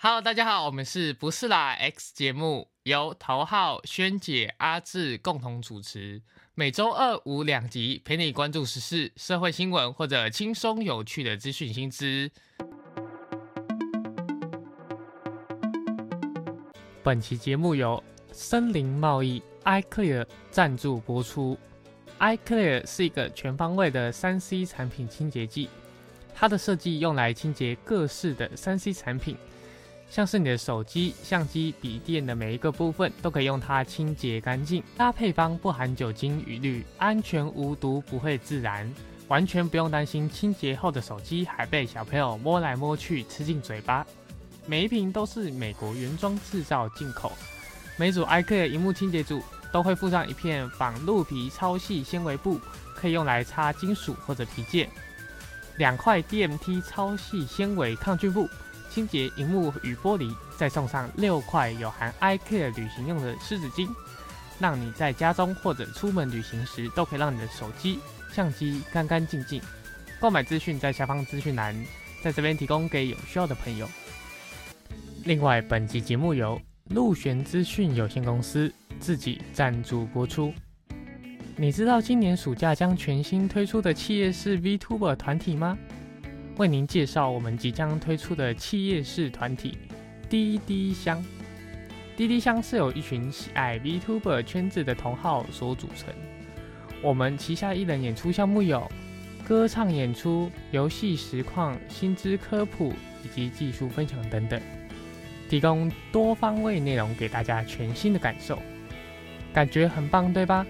Hello，大家好，我们是不是啦 X 节目，由头号、萱姐、阿志共同主持，每周二五两集，陪你关注时事、社会新闻或者轻松有趣的资讯新知。本期节目由森林贸易 iClear 赞助播出。iClear 是一个全方位的三 C 产品清洁剂，它的设计用来清洁各式的三 C 产品。像是你的手机、相机、笔电的每一个部分，都可以用它清洁干净。它配方不含酒精与氯，安全无毒，不会自燃，完全不用担心清洁后的手机还被小朋友摸来摸去吃进嘴巴。每一瓶都是美国原装制造进口。每组 iCare 荧幕清洁组都会附上一片仿鹿皮超细纤维布，可以用来擦金属或者皮件。两块 DMT 超细纤维抗菌布。清洁荧幕与玻璃，再送上六块有含 iCare 旅行用的湿纸巾，让你在家中或者出门旅行时，都可以让你的手机、相机干干净净。购买资讯在下方资讯栏，在这边提供给有需要的朋友。另外，本集节目由陆璇资讯有限公司自己赞助播出。你知道今年暑假将全新推出的企业式 VTuber 团体吗？为您介绍我们即将推出的企业式团体滴滴香。滴滴香是由一群喜爱 VTuber 圈子的同好所组成。我们旗下艺人演出项目有歌唱演出、游戏实况、薪资科普以及技术分享等等，提供多方位内容给大家全新的感受，感觉很棒，对吧？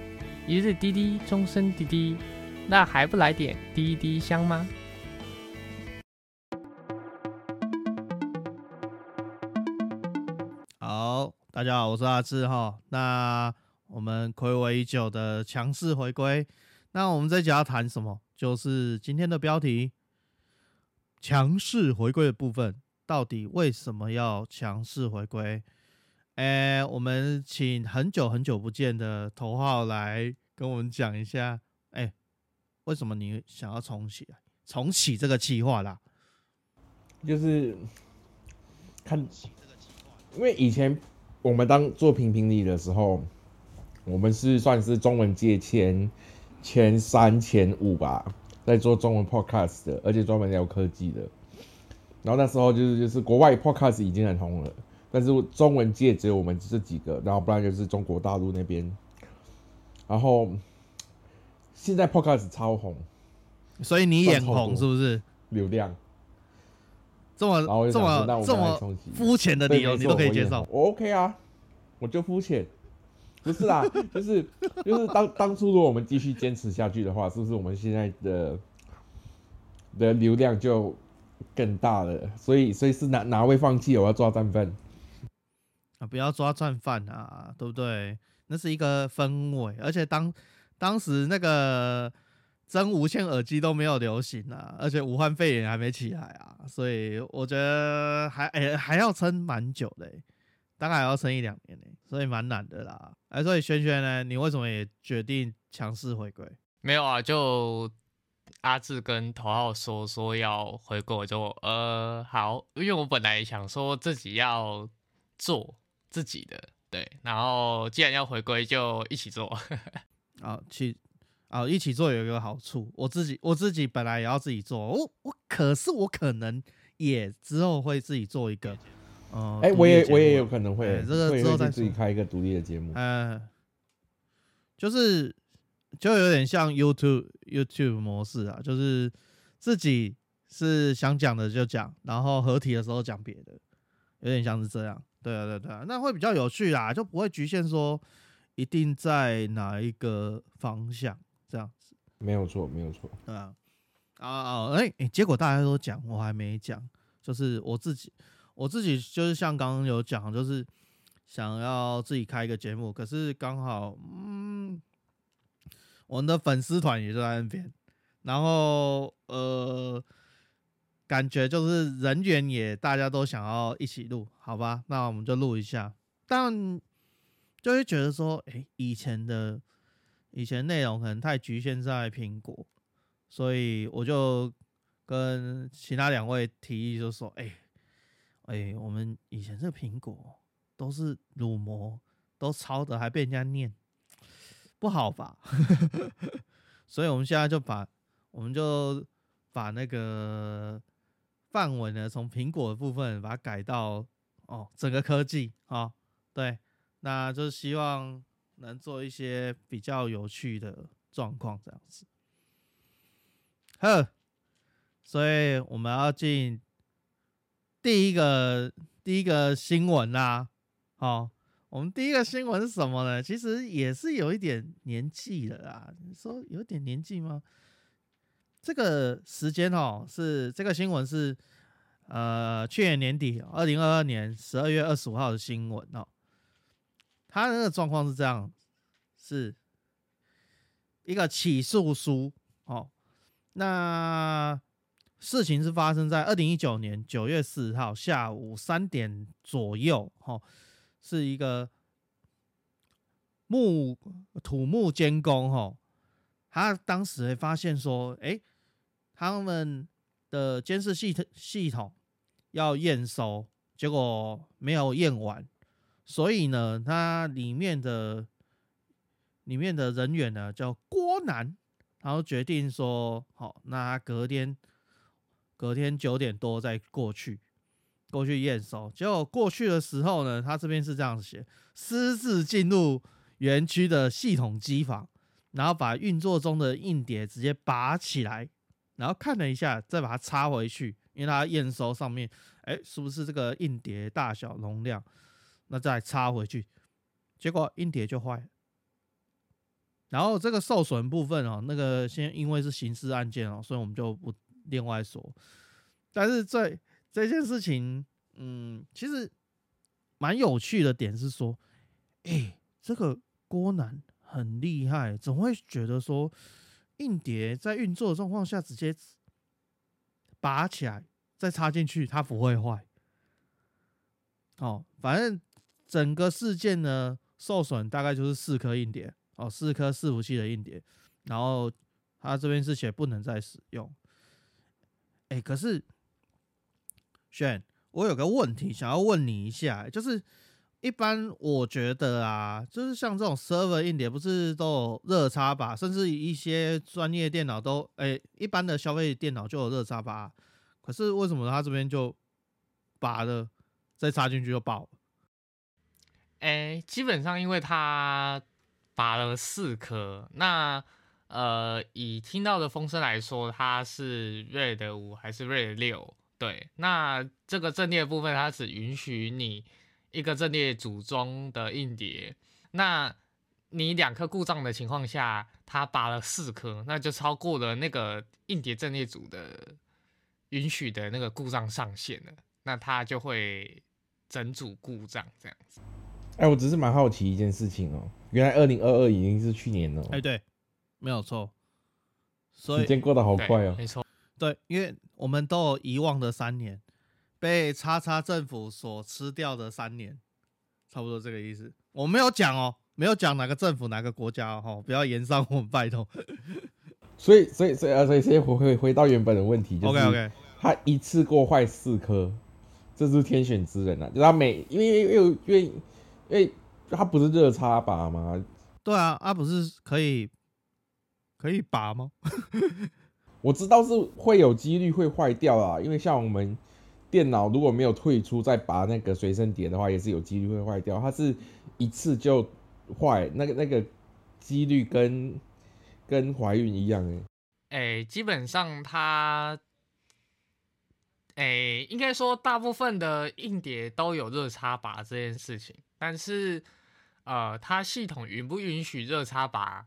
一日滴滴，终身滴滴，那还不来点滴滴香吗？大家好，我是阿志哈。那我们暌违已久的强势回归，那我们这集要谈什么？就是今天的标题：强势回归的部分。到底为什么要强势回归？哎，我们请很久很久不见的头号来跟我们讲一下。哎，为什么你想要重启？重启这个计划啦？就是看，因为以前。我们当做评评理的时候，我们是算是中文界前前三前五吧，在做中文 podcast 的，而且专门聊科技的。然后那时候就是就是国外 podcast 已经很红了，但是中文界只有我们这几个，然后不然就是中国大陆那边。然后现在 podcast 超红，所以你眼红是不是？流量。这么这么这么肤浅的理由你都可以接受，我 OK 啊，我就肤浅，不是啦，就是就是当当初如果我们继续坚持下去的话，是不是我们现在的的流量就更大了？所以所以是哪哪位放弃？我要抓战犯啊！不要抓战犯啊，对不对？那是一个氛围，而且当当时那个。真无线耳机都没有流行啊，而且武汉肺炎还没起来啊，所以我觉得还诶还要撑蛮久的，大概还要撑一两年呢，所以蛮难的啦。哎，所以轩轩呢，你为什么也决定强势回归？没有啊，就阿志跟头号说说要回归，我就呃好，因为我本来想说自己要做自己的，对，然后既然要回归，就一起做。好，去。啊，一起做有一个好处，我自己我自己本来也要自己做，我我可是我可能也之后会自己做一个，哦，哎，我也我也有可能会，这个之后再自己开一个独立的节目，嗯，就是就有点像 YouTube YouTube 模式啊，就是自己是想讲的就讲，然后合体的时候讲别的，有点像是这样，对啊对对啊，那会比较有趣啦，就不会局限说一定在哪一个方向。这样子没有错，没有错。对啊，啊啊，哎哎，结果大家都讲，我还没讲，就是我自己，我自己就是像刚刚有讲，就是想要自己开一个节目，可是刚好，嗯，我们的粉丝团也就在那边，然后呃，感觉就是人员也大家都想要一起录，好吧，那我们就录一下，但就会觉得说，哎，以前的。以前内容可能太局限在苹果，所以我就跟其他两位提议，就说：“哎，哎、我们以前这苹果都是乳膜，都抄的，还被人家念，不好吧？所以我们现在就把，我们就把那个范围呢，从苹果的部分把它改到哦整个科技啊、哦，对，那就是希望能做一些比较有趣的状况这样子。呵，所以我们要进第一个第一个新闻啦。好，我们第一个新闻是什么呢？其实也是有一点年纪了啦。你说有点年纪吗？这个时间哦，是这个新闻是呃去年年底二零二二年十二月二十五号的新闻哦。他那个状况是这样，是一个起诉书哦。那事情是发生在二零一九年九月四号下午三点左右，哦，是一个木土木监工，哦，他当时发现说，诶，他们的监视系统系统要验收，结果没有验完，所以呢，它里面的里面的人员呢叫郭南。然后决定说，好，那隔天隔天九点多再过去，过去验收。结果过去的时候呢，他这边是这样子写：私自进入园区的系统机房，然后把运作中的硬碟直接拔起来，然后看了一下，再把它插回去，因为它验收上面，哎，是不是这个硬碟大小容量？那再插回去，结果硬碟就坏。然后这个受损部分哦，那个先因为是刑事案件哦，所以我们就不另外说。但是这这件事情，嗯，其实蛮有趣的点是说，哎，这个郭南很厉害，总会觉得说，硬碟在运作的状况下直接拔起来再插进去，它不会坏。哦，反正整个事件呢，受损大概就是四颗硬碟。哦，四颗伺服器的硬碟，然后他这边是写不能再使用。哎，可是选我有个问题想要问你一下，就是一般我觉得啊，就是像这种 server 硬碟不是都有热插拔，甚至一些专业电脑都哎，一般的消费电脑就有热插拔，可是为什么他这边就拔了再插进去就爆了？哎，基本上因为它。拔了四颗，那呃，以听到的风声来说，它是 RAID 五还是 RAID 六？对，那这个阵列部分它只允许你一个阵列组中的硬碟，那你两颗故障的情况下，它拔了四颗，那就超过了那个硬碟阵列组的允许的那个故障上限了，那它就会整组故障这样子。哎，我只是蛮好奇一件事情哦，原来二零二二已经是去年了。哎，对，没有错。所以时间过得好快哦。没错，对，因为我们都有遗忘的三年，被叉叉政府所吃掉的三年，差不多这个意思。我没有讲哦，没有讲哪个政府哪个国家哦，不要延上 我们拜托。所以，所以，所以啊，所以先回回回到原本的问题，就是 OK OK，他一次过坏四颗，这是天选之人啊！就他每因为因为因为因为它不是热插拔吗？对啊，啊不是可以可以拔吗？我知道是会有几率会坏掉啦，因为像我们电脑如果没有退出再拔那个随身碟的话，也是有几率会坏掉。它是一次就坏，那个那个几率跟跟怀孕一样哎、欸。基本上它，哎、欸，应该说大部分的硬碟都有热插拔这件事情，但是呃，它系统允不允许热插拔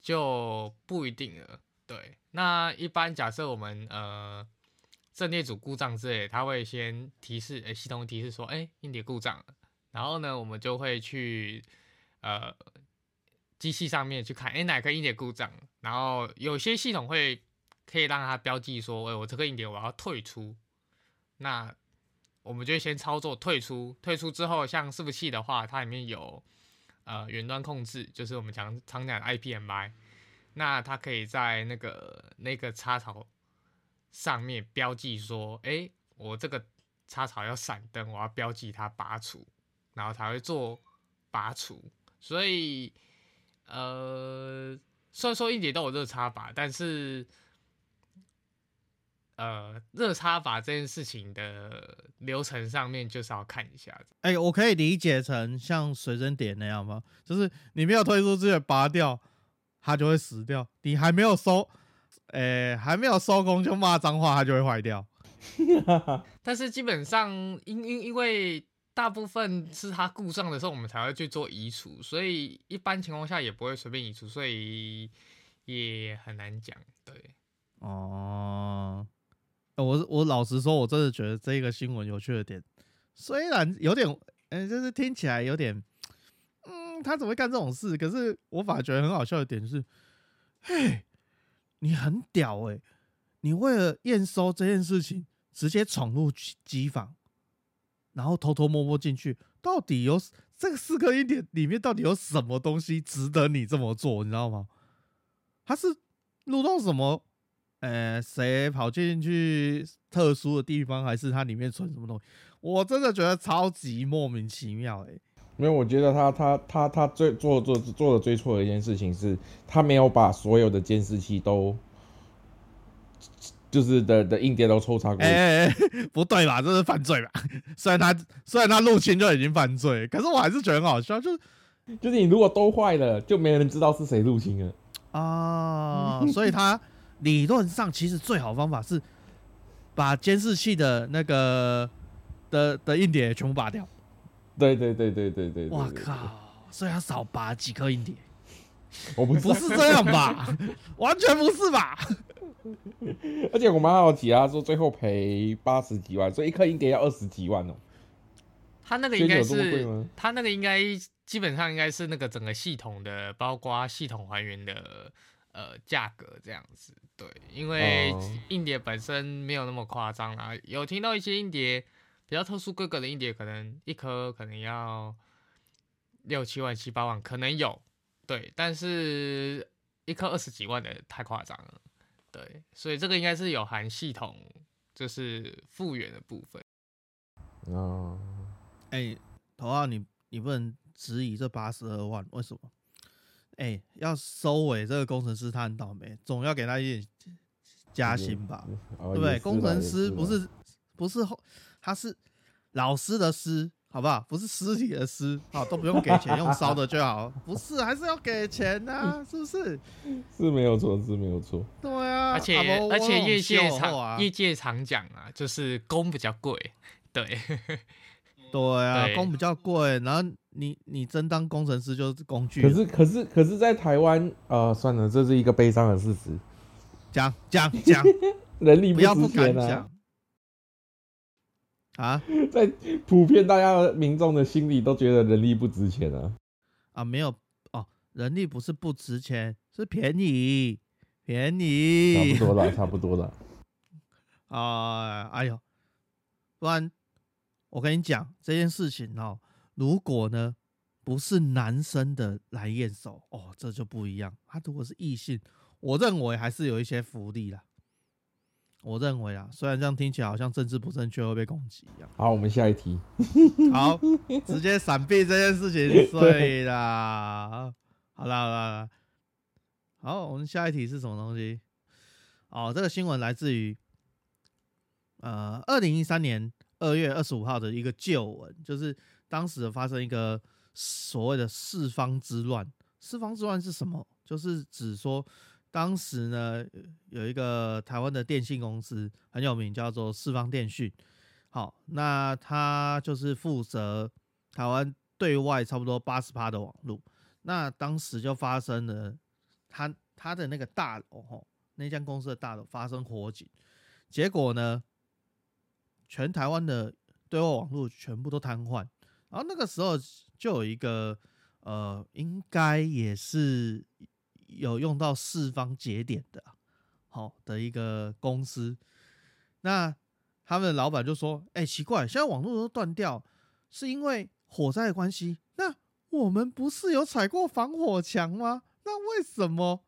就不一定了。对，那一般假设我们呃阵列组故障之类，它会先提示，哎、系统提示说，哎、硬碟故障，然后呢，我们就会去呃机器上面去看，哎、哪颗硬碟故障，然后有些系统会可以让它标记说，哎、我这个硬碟我要退出，那我们就先操作退出，退出之后，像伺服器的话，它里面有呃远端控制，就是我们常常讲的 IPMI。那它可以在那个那个插槽上面标记说，哎，我这个插槽要闪灯，我要标记它拔除，然后才会做拔除。所以，呃，虽然说硬碟都有热插法，但是，呃，热插法这件事情的流程上面就是要看一下。哎、我可以理解成像随身点那样吗？就是你没有推出之前拔掉，它就会死掉；你还没有收，哎、还没有收工就骂脏话，它就会坏掉。但是基本上，因因因为大部分是它故障的时候，我们才会去做移除，所以一般情况下也不会随便移除，所以也很难讲。对，哦、呃我我老实说，我真的觉得这个新闻有趣的点，虽然有点，嗯、就是听起来有点，嗯，他怎么会干这种事？可是我反而觉得很好笑的点是，嘿，你很屌诶、你为了验收这件事情，直接闯入机机房，然后偷偷摸摸进去，到底有这个四个音点里面到底有什么东西值得你这么做？你知道吗？他是录到什么？呃，谁跑进去特殊的地方，还是它里面存什么东西？我真的觉得超级莫名其妙哎、没有，我觉得他他他他最做做做的最错的一件事情是，他没有把所有的监视器都，就是的的硬碟都抽查过哎、。哎哎 不对吧？这是犯罪吧？虽然他虽然他入侵就已经犯罪，可是我还是觉得很好笑，就是就是你如果都坏了，就没人知道是谁入侵了。啊，所以他理论上其实最好方法是把监视器的那个的的硬碟全部拔掉。对对对对对对对。哇！靠！所以要少拔几颗硬碟，我不，不是这样吧？完全不是吧？而且我蛮好奇啊，说最后赔八十几万，所以一颗硬碟要二十几万哦。他那个应该是他那个应该基本上应该是那个整个系统的，包括系统还原的呃价格这样子。对，因为哦硬碟本身没有那么夸张啦，有听到一些硬碟比较特殊规格的硬碟，可能一颗可能要六七万、七八万，可能有。对，但是一颗二十几万的太夸张了。对，所以这个应该是有含系统就是复原的部分。哦，哎、头号你你不能质疑这八十二万，为什么？哎、要收尾这个工程师他很倒霉，总要给他一点加薪吧，哦对不对？工程师不是不是后，他是老师的师，好不好？不是尸体的尸，好都不用给钱，用烧的就好。不是，还是要给钱呐、是不是？是没有错，是没有错。对啊，而且、啊而且业界常、业界常讲啊，就是工比较贵，对 对啊，对工比较贵，然后你你真当工程师就是工具可人，是可是可是在台湾，呃，算了，这是一个悲伤的事实，讲讲讲，人力不要不值钱啊敢讲。啊在普遍大家的民众的心里都觉得人力不值钱啊。啊，没有哦，人力不是不值钱，是便宜，便宜。差不多了，差不多了。啊、哎呦，不然我跟你讲这件事情哦，如果呢不是男生的来验收哦，这就不一样。他如果是异性，我认为还是有一些福利啦。我认为啊，虽然这样听起来好像政治不正确会被攻击一样。好，我们下一题。好，直接闪避这件事情，对啦。好啦好啦好啦，好，我们下一题是什么东西？哦，这个新闻来自于呃，二零一三年二月二十五号的一个旧闻，就是当时发生一个所谓的四方之乱。四方之乱是什么？就是指说，当时呢有一个台湾的电信公司很有名，叫做四方电讯。好，那他就是负责台湾对外差不多八十趴的网络。那当时就发生了他他的那个大楼吼，那间公司的大楼发生火警，结果呢，全台湾的对外网络全部都瘫痪。然后那个时候就有一个呃，应该也是有用到四方节点的，好、的一个公司。那他们的老板就说：“哎、奇怪，现在网络都断掉，是因为火灾的关系。那我们不是有踩过防火墙吗？那为什么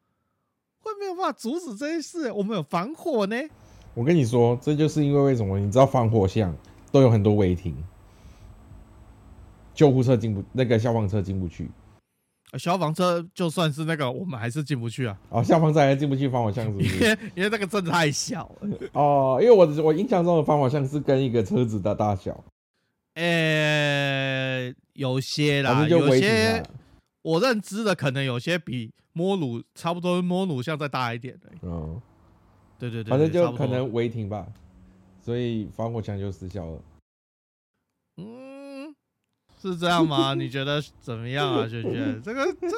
会没有办法阻止这件事？我们有防火呢？我跟你说，这就是因为为什么？你知道防火巷都有很多违停，救护车进不，那个消防车进不去。呃消防车就算是那个，我们还是进不去啊，哦，消防车还进不去防火巷是不因是？为因为那个真的太小了。哦，因为我我印象中的防火巷是跟一个车子的大小，呃、有些啦，有些啊。我认知的可能有些比摸鲁差不多，摸鲁像再大一点的。嗯，对对对，反正就可能违停吧，所以防火墙就失效了。嗯，是这样吗？你觉得怎么样啊，轩轩？这个这个，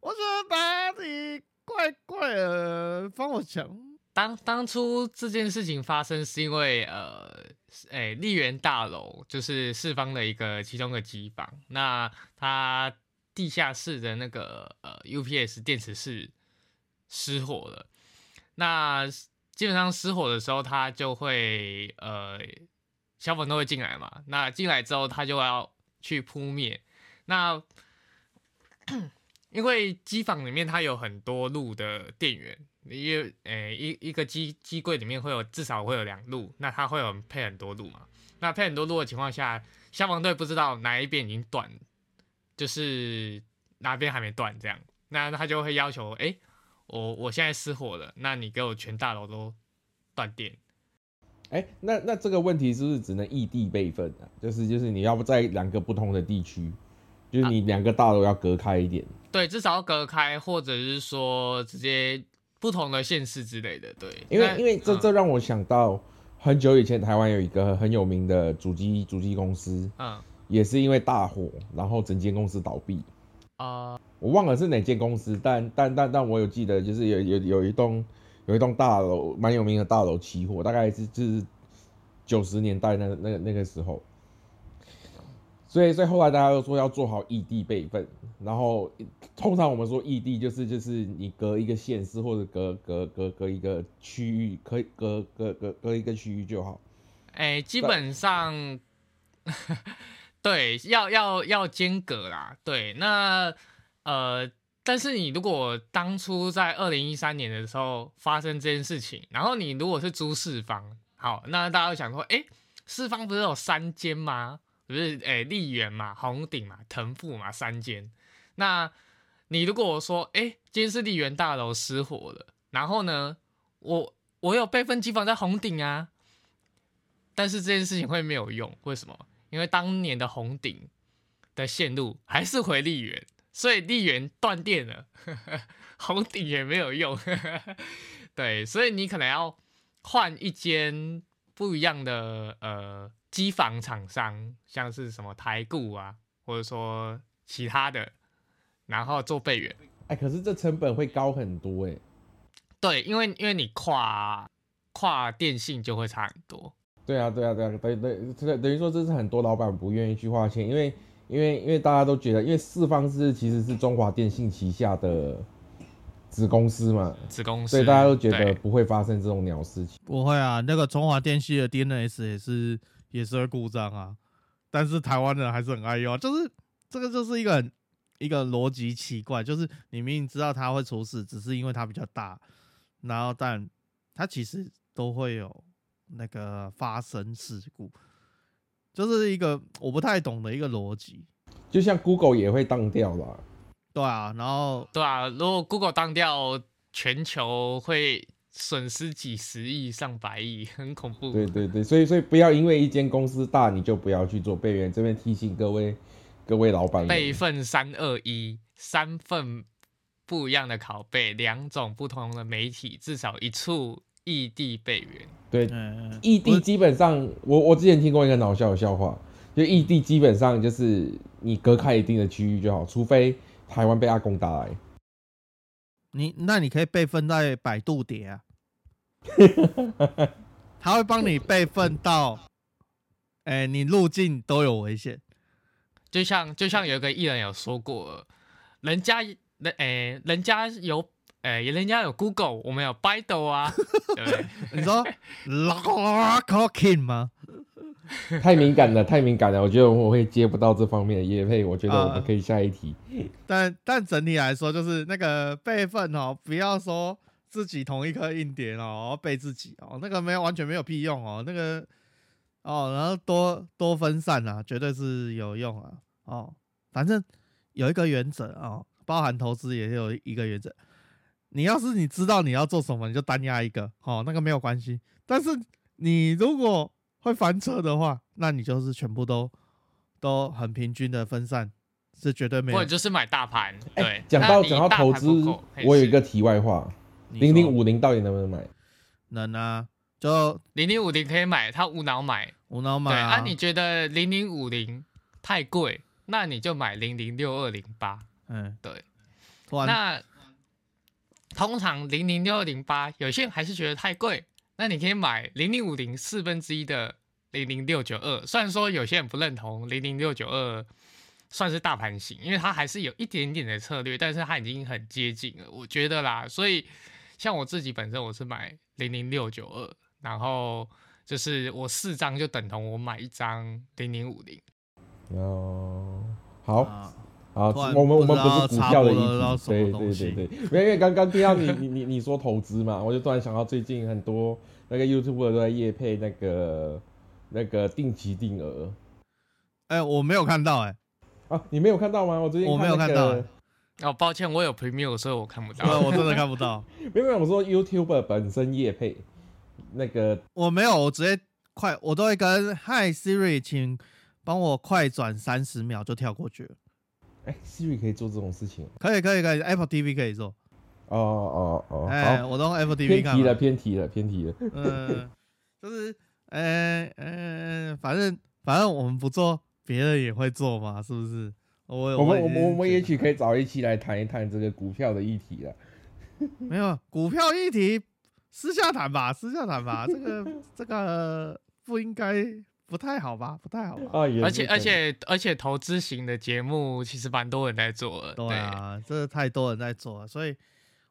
我觉得哪里怪怪的，防火墙。当当初这件事情发生，是因为呃，诶、丽园大楼就是四方的一个其中的机房，那它地下室的那个呃 UPS 电池室失火了。那基本上失火的时候，它就会呃消防都会进来嘛。那进来之后，它就要去扑灭。那 因为机房里面它有很多路的电源，因为诶一一个机机柜里面会有至少会有两路，那它会有配很多路嘛。那配很多路的情况下，消防队不知道哪一边已经断，就是哪边还没断这样，那他就会要求，哎、我我现在失火了，那你给我全大楼都断电。哎、那那这个问题是不是只能异地备份啊？就是就是你要不在两个不同的地区，就是你两个大楼要隔开一点。对，至少要隔开，或者是说直接不同的县市之类的。对，因为因为这嗯这让我想到很久以前台湾有一个很有名的主机主机公司，嗯也是因为大火，然后整间公司倒闭。呃我忘了是哪间公司，但但但但我有记得，就是有有有一栋有一栋大楼蛮有名的大楼起火，大概是就是九十年代那那个那个时候，所以所以后来大家都说要做好异地备份，然后通常我们说异地就是就是你隔一个县市或者隔隔隔隔一个区域，可以隔隔隔隔一个区域就好。哎、基本上，对，要要要间隔啦。对，那呃，但是你如果当初在二零一三年的时候发生这件事情，然后你如果是租四方，好，那大家会想说，哎、四方不是有三间吗？不是，哎、丽园嘛，红顶嘛，腾富嘛，三间。那你如果说，哎、今天是丽园大楼失火了，然后呢，我我有备份机房在红顶啊，但是这件事情会没有用，为什么？因为当年的红顶的线路还是回丽园，所以丽园断电了，红顶也没有用。对，所以你可能要换一间不一样的呃机房厂商，像是什么台固啊，或者说其他的，然后做备援。哎，可是这成本会高很多哎、对，因为因为你跨跨电信就会差很多。对啊，对啊，对啊，等等等等于说，这是很多老板不愿意去花钱，因为因为因为大家都觉得，因为四方是其实是中华电信旗下的子公司嘛，子公司，所以大家都觉得不会发生这种鸟事情。不会啊，那个中华电信的 DNS 也是也是会故障啊，但是台湾人还是很爱用啊，就是这个就是一个很一个逻辑奇怪，就是你明明知道它会出事，只是因为它比较大，然后但它其实都会有那个发生事故，就是一个我不太懂的一个逻辑。就像 Google 也会当掉啦，对啊，然后对啊，如果 Google 当掉，全球会损失几十亿、上百亿，很恐怖。对对对，所以所以不要因为一间公司大你就不要去做备援。这边提醒各位各位老板，备份三二一，三份不一样的拷贝，两种不同的媒体，至少一处异地备援。对嗯，异地基本上，我我之前听过一个搞笑的笑话，就异地基本上就是你隔开一定的区域就好，除非台湾被阿公打来。你那你可以备份在百度碟啊，他会帮你备份到，哎、你入境都有危险。就像就像有一个艺人有说过，人家人哎、人家有诶、人家有 Google，我们有百度啊，对不对？你说 Lock King 吗？太敏感了，太敏感了，我觉得我会接不到这方面的业配，我觉得我啊们可以下一题。但但整体来说，就是那个备份哦，不要说自己同一颗硬碟哦，备自己哦，那个没有完全没有屁用哦，那个哦，然后多多分散啊，绝对是有用啊。哦，反正有一个原则哦，包含投资也有一个原则。你要是你知道你要做什么，你就单压一个，哦，那个没有关系。但是你如果会翻车的话，那你就是全部都都很平均的分散，是绝对没有或者。就是买大盘。哎对，讲到讲到投资，我有一个题外话，零零五零到底能不能买？能啊，就零零五零可以买，他无脑买。对无脑买啊，你觉得零零五零太贵，那你就买零零六二零八。嗯，对，那通常零零六二零八，有些人还是觉得太贵，那你可以买零零五零四分之一的零零六九二。虽然说有些人不认同零零六九二算是大盘型，因为它还是有一点点的策略，但是它已经很接近了，我觉得啦。所以像我自己本身我是买零零六九二，然后就是我四张就等同我买一张零零五零。哦，好。啊好，我们我们不知道不是股票的议题，对对对对，因为因为刚刚听到你你你你说投资嘛，我就突然想到最近很多那个 YouTube 都在业配那个那个定期定额哎、我没有看到哎、啊，你没有看到吗？我最近我没有看到欸哦，抱歉，我有 Premium，所以我看不对，到。我真的看不到，没有没有，我说 YouTube 本身业配那个我没有，我直接快，我都会跟 Hi Siri，请帮我快转三十秒就跳过去了。哎 Siri 可以做这种事情可以可以可以，Apple TV 可以做。哦哦哦，哎、好，我都用 Apple TV 偏题了。偏题了偏题了，嗯，就是，呃呃，反正反正我们不做，别人也会做嘛，是不是？我我们我们我们也许可以找一期来谈一谈这个股票的议题了。没有股票议题，私下谈吧，私下谈吧，这个这个不应该不太好吧，不太好吧？啊，而且而且而且投资型的节目其实蛮多人在做的，对啊，这太多人在做了，所以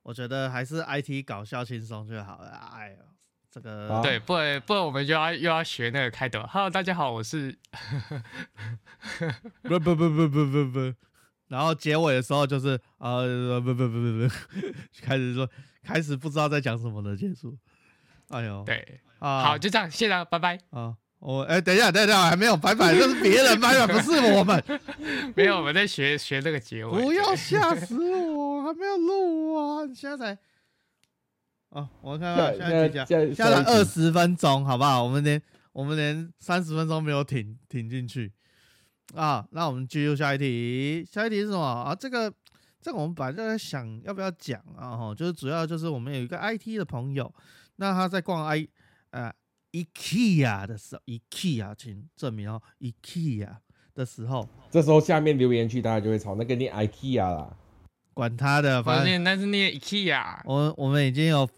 我觉得还是 IT 搞笑轻松就好了。哎呦，这个好对，不然不然我们就要又要学那个开头。Hello，大家好，我是 不不不不不不不，然后结尾的时候就是呃不不不不不，开始说开始不知道在讲什么的结束。哎呦，对，啊，好，就这样，谢了，拜拜。啊，我哎、等一下等一下，还没有拜拜，这是别人拜拜，不是我们，没有，我们在学学这个结尾。不要吓死我，还没有录啊，你现在才。哦，我看看下现在几讲，下现在二十分钟，好不好？我们连我们连三十分钟没有停停进去啊。那我们继续下一题，下一题是什么啊？这个这个我们本来就在想要不要讲啊，哈，就是主要就是我们有一个 IT 的朋友，那他在逛 i 呃 IKEA 的时候，IKEA 请证明哦，IKEA 的时候，这时候下面留言区大家就会吵那个念 IKEA 啦，管他的，反正那是念 IKEA，我我们已经有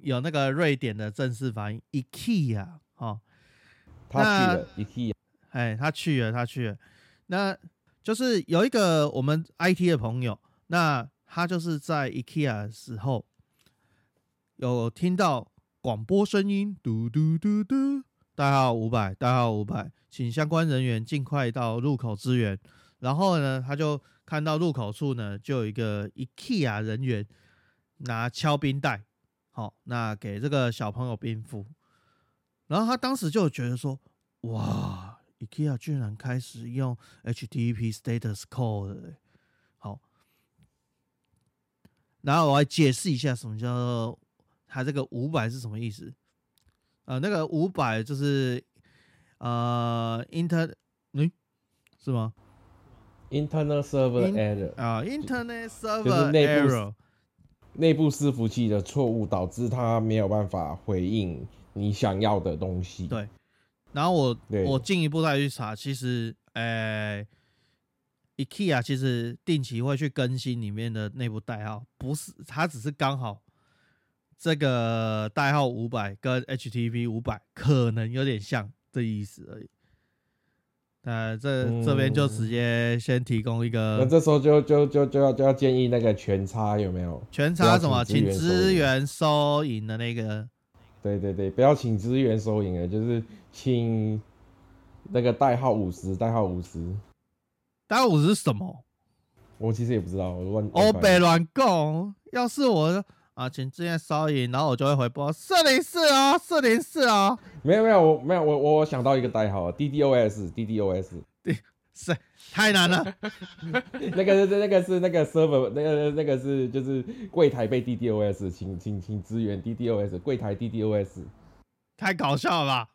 有那个瑞典的正式发音 IKEA 哦，他去了 IKEA，哎，他去了，他去了，那就是有一个我们 IT 的朋友，那他就是在 IKEA 的时候有听到广播声音，嘟嘟嘟嘟，代号五百，代号五百，请相关人员尽快到入口支援。然后呢，他就看到入口处呢，就有一个 IKEA 人员拿敲冰袋，好、那给这个小朋友冰敷。然后他当时就觉得说，哇，IKEA 居然开始用 HTTP status code 了好，然后我来解释一下什么叫它这个五百是什么意思。呃，那个五百就是呃 inter 嗯是吗？Internal Server Error，啊、i n t e r n e t server 内部 error。内部伺服器的错误导致它没有办法回应你想要的东西。对然后我我进一步再去查，其实呃，IKEA 其实定期会去更新里面的内部代号，不是它只是刚好这个代号五百跟 HTTP 五百可能有点像的意思而已。那这这边就直接先提供一个那个这时候就就就就要就要建议那个全差有没有？全差什么，请请支支援援收银的那个对对对，不要请资源收银了，就是请那个代号五十，代号五十。代号五十是什么？我其实也不知道，我乱欧北乱讲，要是我啊，请自愿收银，然后我就会回拨四零四哦，四零四哦，没有没有，我没有我我想到一个代号，DDoS DDoS，对是太难了，那个是那个是那个 server，那个那个是就是柜台被 DDoS，请请请支援 DDoS，柜台 DDoS，太搞笑了吧？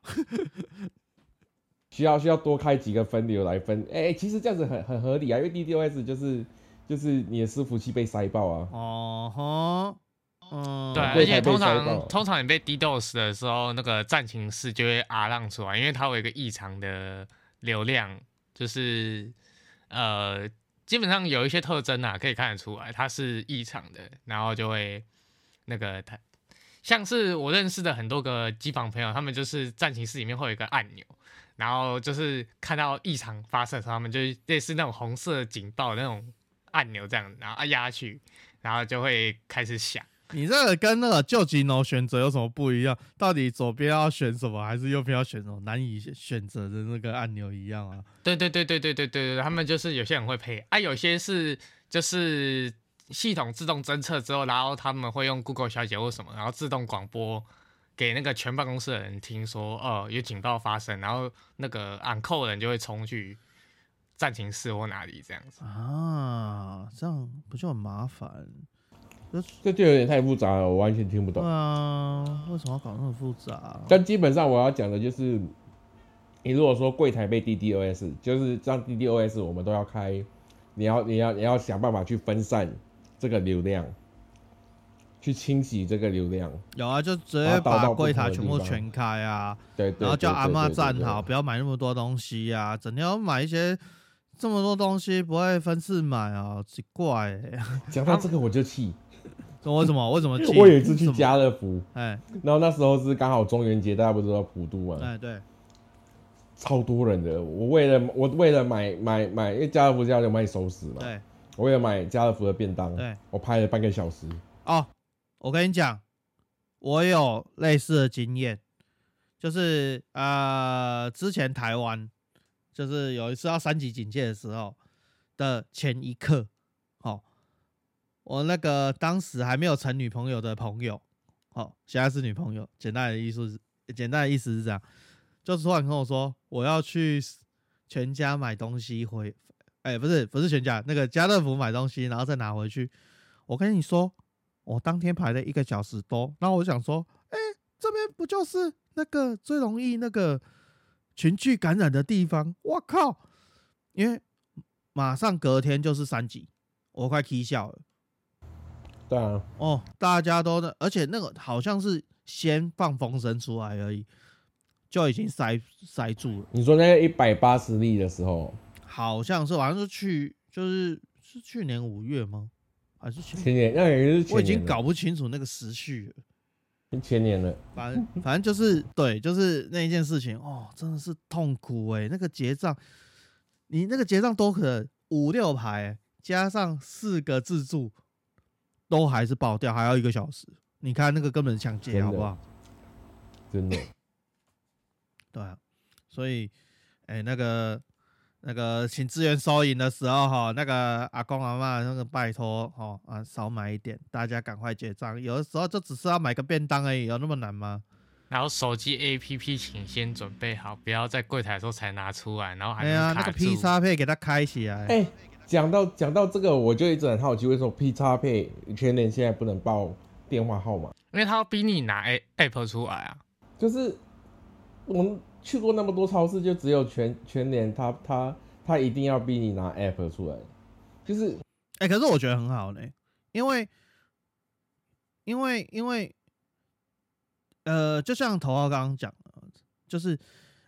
需要需要多开几个分流来分，哎、其实这样子很很合理啊，因为 DDoS 就是就是你的伺服器被塞爆啊，哦吼，嗯，对，而且通常通常你被 DDoS 的时候，那个战情室就会 R 浪出来，因为它有一个异常的流量，就是呃，基本上有一些特征啊，可以看得出来它是异常的，然后就会那个它像是我认识的很多个机房朋友，他们就是战情室里面会有一个按钮。然后就是看到异常发射的时候，他们就类似那种红色警报那种按钮这样，然后按压下去，然后就会开始响。你这个跟那个旧吉诺选择有什么不一样？到底左边要选什么，还是右边要选什么？难以选择的那个按钮一样啊？对对对对对对对对，他们就是有些人会配啊，有些是就是系统自动侦测之后，然后他们会用 Google 小姐或什么，然后自动广播给那个全办公室的人听说，哦有警报发生，然后那个 call 的人就会冲去暂停室或哪里这样子。啊，这样不就很麻烦？这就有点太复杂了，我完全听不对懂。啊，为什么要搞那么复杂？但基本上我要讲的就是，你如果说柜台被 DDoS，就是像 DDoS 我们都要开，你要你要你要想办法去分散这个流量，去清洗这个流量。有啊，就直接把柜台全部全开啊，对对然后叫阿妈站站好，不要买那么多东西啊，整天要买一些这么多东西，不会分次买啊，奇怪、欸，讲到这个我就气，这为什么？为什么气？我有一次去，家乐福，哎然后那时候是刚好中元节，大家不知道普渡嘛，哎对，超多人的。我为了我为了买买买，因为家乐福家有卖熟食嘛，对我为了买家乐福的便当，对我拍了半个小时。哦，我跟你讲，我有类似的经验，就是呃，之前台湾就是有一次要三级警戒的时候的前一刻，哦，我那个当时还没有成女朋友的朋友，哦，现在是女朋友，简单的意思是，简单的意思是这样，就是突然跟我说我要去全家买东西回，哎、不是不是全家，那个家乐福买东西，然后再拿回去。我跟你说，我当天排了一个小时多，然后我想说，哎、这边不就是那个最容易那个群聚感染的地方？我靠！因为马上隔天就是三级，我快踢笑了。对啊，哦，大家都在，而且那个好像是先放风声出来而已，就已经塞塞住了。你说那个一百八十例的时候，好像是，好像是去，就是是去年五月吗？还是前？年那也是前年我已经搞不清楚那个时序了。前年了。反正反正就是对，就是那一件事情哦，真的是痛苦哎、那个结账，你那个结账多可能五六排、加上四个自助，都还是爆掉，还要一个小时。你看那个根本抢劫好不好？真的，对啊，所以哎、那个那个请支援收银的时候哈，那个阿公阿妈那个拜托哈啊少买一点，大家赶快结账。有的时候就只是要买个便当而已，有那么难吗？然后手机 APP 请先准备好，不要在柜台的时候才拿出来，然后还哎呀，能卡那个 P 住叉配给它开起来。哎、讲到讲到这个，我就一直很好奇，为什么 P 叉配全年现在不能报电话号码？因为他要逼你拿 A app 出来啊。就是我们去过那么多超市，就只有全全年他他他一定要逼你拿 app 出来，就是哎、可是我觉得很好呢，因为因为因为呃，就像头号刚刚讲的，就是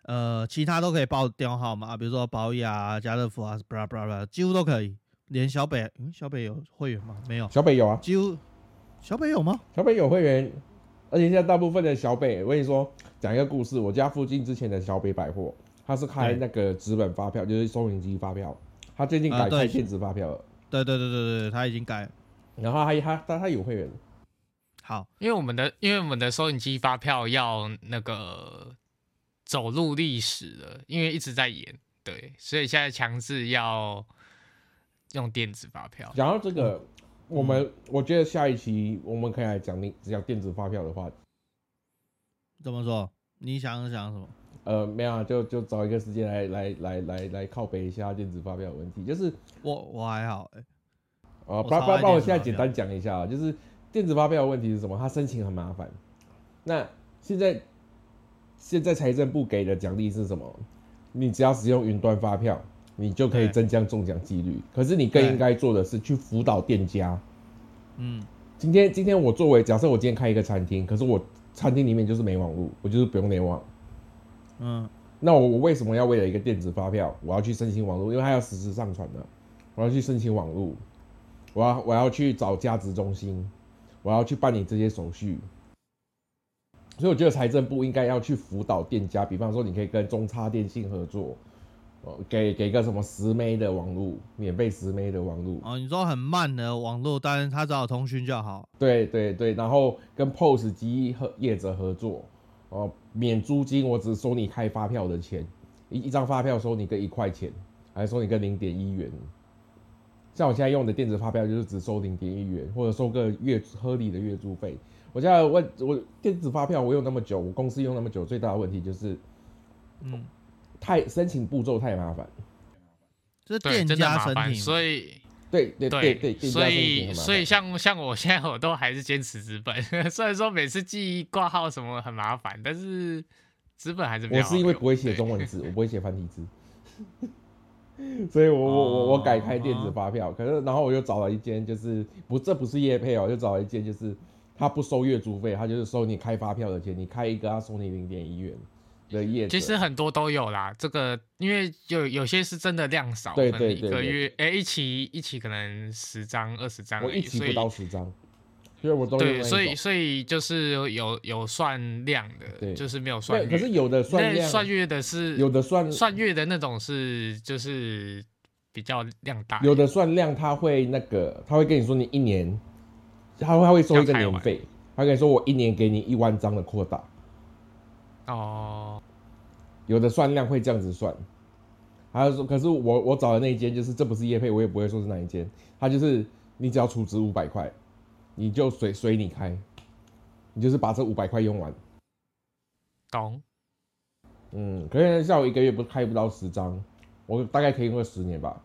呃，其他都可以报电话号码，比如说保雅啊、家乐福啊，布拉布拉布拉，几乎都可以。连小北，嗯，小北有会员吗？没有，小北有啊，几乎小北有吗？小北有会员，而且现在大部分的小北，我跟你说讲一个故事，我家附近之前的小北百货，他是开那个纸本发票，就是收银机发票，他最近改开电子发票了，对对对对对，他已经改了。然后他他他他有会员，好，因为我们的因为我们的收银机发票要那个走入历史了，因为一直在演，对，所以现在强制要用电子发票。讲到这个，我们我觉得下一期我们可以来讲你讲电子发票的话题。怎么说？你想想什么？呃，没有啊，就就找一个时间来来来来来靠北一下电子发票的问题。就是我我还好哎、啊，我不超爱电不不然我现在简单讲一下啊，就是电子发票的问题是什么？它申请很麻烦。那现在现在财政部给的奖励是什么？你只要使用云端发票，你就可以增加中奖几率。可是你更对应该做的是去辅导店家。嗯，今天今天我作为假设我今天开一个餐厅，可是我餐厅里面就是没网络，我就是不用联网。嗯那我我为什么要为了一个电子发票，我要去申请网络？因为它要实时上传的，我要去申请网络，我要我要去找价值中心，我要去办理这些手续。所以我觉得财政部应该要去辅导店家，比方说你可以跟中差电信合作，呃，给给个什么十枚的网络，免费十枚的网络，哦，你说很慢的网络，但是它只要通讯就好。对对对，然后跟 POS 机和业者合作，哦，免租金，我只收你开发票的钱，一一张发票收你个一块钱，还收你个零点一元。像我现在用的电子发票就是只收零点一元，或者收个月合理的月租费。我现在问我电子发票我用那么久，我公司用那么久，最大的问题就是嗯，太申请步骤太麻烦。就是对，店真的家麻烦，申请，所以对对对对，所以所以。像像我现在 我都还是坚持纸本，虽然说每次记挂号什么很麻烦，但是纸本还是比我较好用是因为不会写中文字，我不会写繁体字，所以我我我我改开电子发票。可是然后我又找了一间，就是不这不是叶配哦，又找了一间就是他不收月租费，他就是收你开发票的钱，你开一个他收你零点一元的业者。其实很多都有啦，这个因为有有些是真的量少，对可能对对对一个月哎、一期一期可能十张二十张，我一期不到十张，所以我都对，所以所以就是有有算量的，对就是没有算，月。可是有的算那量，算月的是有的算算月的那种是就是比较量大，有的算量，他会那个，他会跟你说你一年，他会他会收一个年费，他跟你说我一年给你一万张的扩大。哦，有的算量会这样子算，还有说，可是我我找的那一间就是这不是业配，我也不会说是哪一间，他就是你只要储值五百块，你就随随你开，你就是把这五百块用完。懂。嗯，可是像我一个月不开不到十张，我大概可以用个十年吧。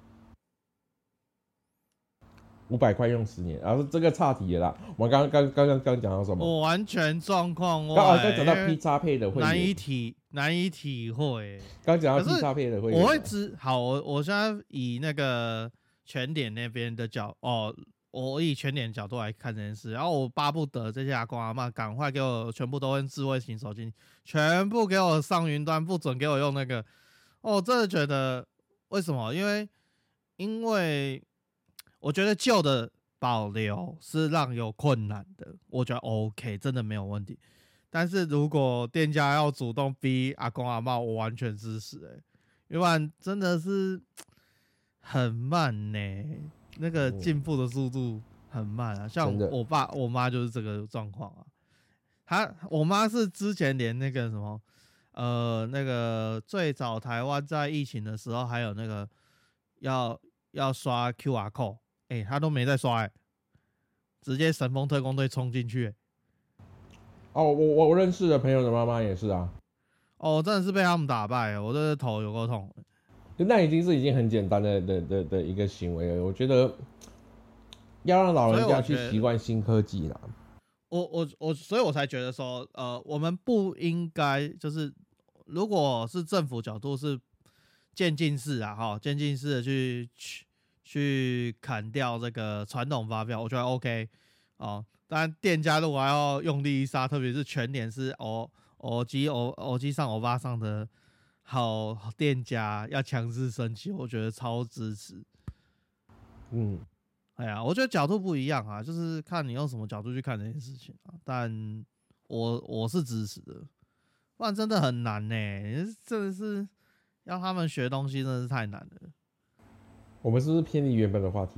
五百块用十年，然后这个差题了啦。我们刚刚刚刚刚刚讲到什么？我完全状况外，刚好刚讲到 P 叉配的会难以员，体难以体会。刚讲到是 P 叉配的会员，我会知好，我我现在以那个全点那边的角哦，我以全点角度来看这件事，然后我巴不得这些阿公阿妈赶快给我全部都用智慧型手机，全部给我上云端，不准给我用那个。哦，我真的觉得为什么？因为因为我觉得旧的保留是让有困难的，我觉得 OK，真的没有问题。但是如果店家要主动逼阿公阿妈，我完全支持、欸，要不然真的是很慢呢、那个嗯进步的速度很慢啊。像我爸我妈就是这个状况啊。她我妈是之前连那个什么，呃，那个最早台湾在疫情的时候，还有那个要要刷 QR code，哎、他都没在刷、欸，直接神风特工队冲进去、欸哦，我我我认识的朋友的妈妈也是啊，哦，真的是被他们打败了，我这个头有够痛。就那已经是已经很简单的的的的一个行为了。我觉得要让老人家去习惯新科技啦。我我我，所以我才觉得说，呃，我们不应该就是，如果是政府角度是渐进式啊，哈，渐进式的去去去砍掉这个传统发票，我觉得 OK 哦。当然，店家如果要用力一杀，特别是全年是偶偶机偶偶机上偶巴上的好店家要强制升级，我觉得超支持。嗯，哎呀，我觉得角度不一样啊，就是看你用什么角度去看这件事情啊。但我我是支持的，不然真的很难呢、真的是要他们学东西，真的是太难了。我们是不是偏离原本的话题？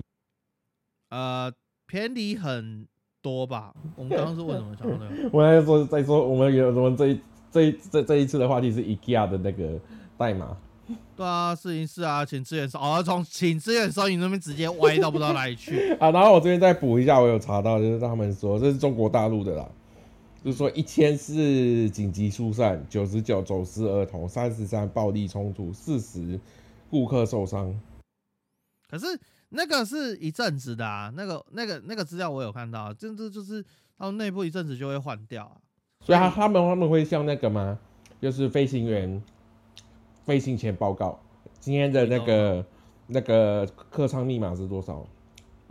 呃，偏离很多吧？我们刚刚是为什么讲到那个？我在说在说我们有我们这一这一这这一次的话题是 IKEA 的那个代码，对啊，四零四啊，请支援收哦，从请支援收银那边直接歪到不知道哪里去。啊，然后我这边再补一下，我有查到，就是他们说这是中国大陆的啦，就是说一千是紧急疏散，九十九走失儿童，三十三暴力冲突，四十顾客受伤。可是那个是一阵子的啊，那个那个那个资料我有看到，这这就是他们内部一阵子就会换掉啊。所以他他们他们会像那个吗？就是飞行员飞行前报告今天的那个那个客舱密码是多少？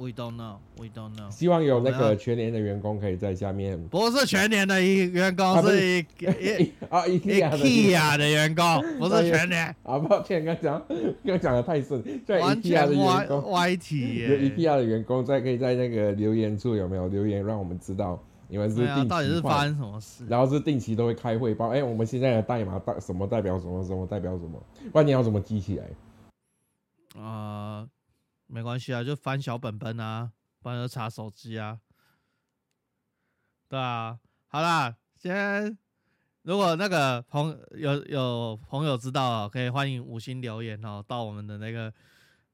We don't know, we don't know。希望有那个全年的员工可以在下面不是全年的一员工，是一一 啊一，IKEA 的 IKEA 的员工，不是全年，啊，抱歉，刚讲刚讲的太顺，在完 IKEA 全的员歪工，歪题有耶。IKEA 的员工在可以在那个留言处有没有留言，让我们知道你们是对啊，到底是发，生什么事？然后是定期都会开会报，哎、我们现在的代码代什么代表什么什么代表什么，不然你要怎么记起来？呃，没关系啊，就翻小本本啊，不然就查手机啊。对啊，好啦，先如果那个朋有有朋友知道，可以欢迎五星留言哦，到我们的那个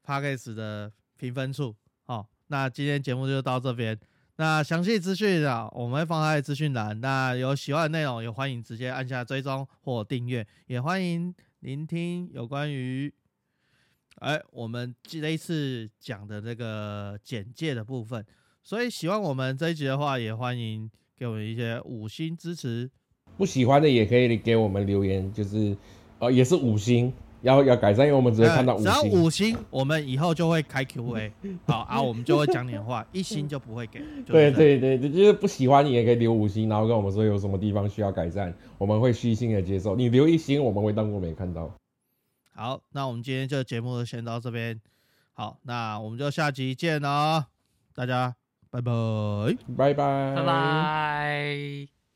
p a c k a g e 的评分处。好、那今天节目就到这边。那详细资讯啊，我们会放在资讯栏。那有喜欢的内容，也欢迎直接按下追踪或订阅，也欢迎聆听有关于哎，我们这一次讲的这个简介的部分，所以喜欢我们这一集的话，也欢迎给我们一些五星支持。不喜欢的也可以给我们留言，就是呃也是五星，要要改善，因为我们只会看到五星只要。五星，我们以后就会开 Q&A，好啊，我们就会讲点话，一星就不会给。就是对对对，就是不喜欢你也可以留五星，然后跟我们说有什么地方需要改善，我们会虚心的接受。你留一星，我们会当做没看到。好，那我们今天这个节目就先到这边，好，那我们就下集见喽，大家拜拜。拜拜，拜拜。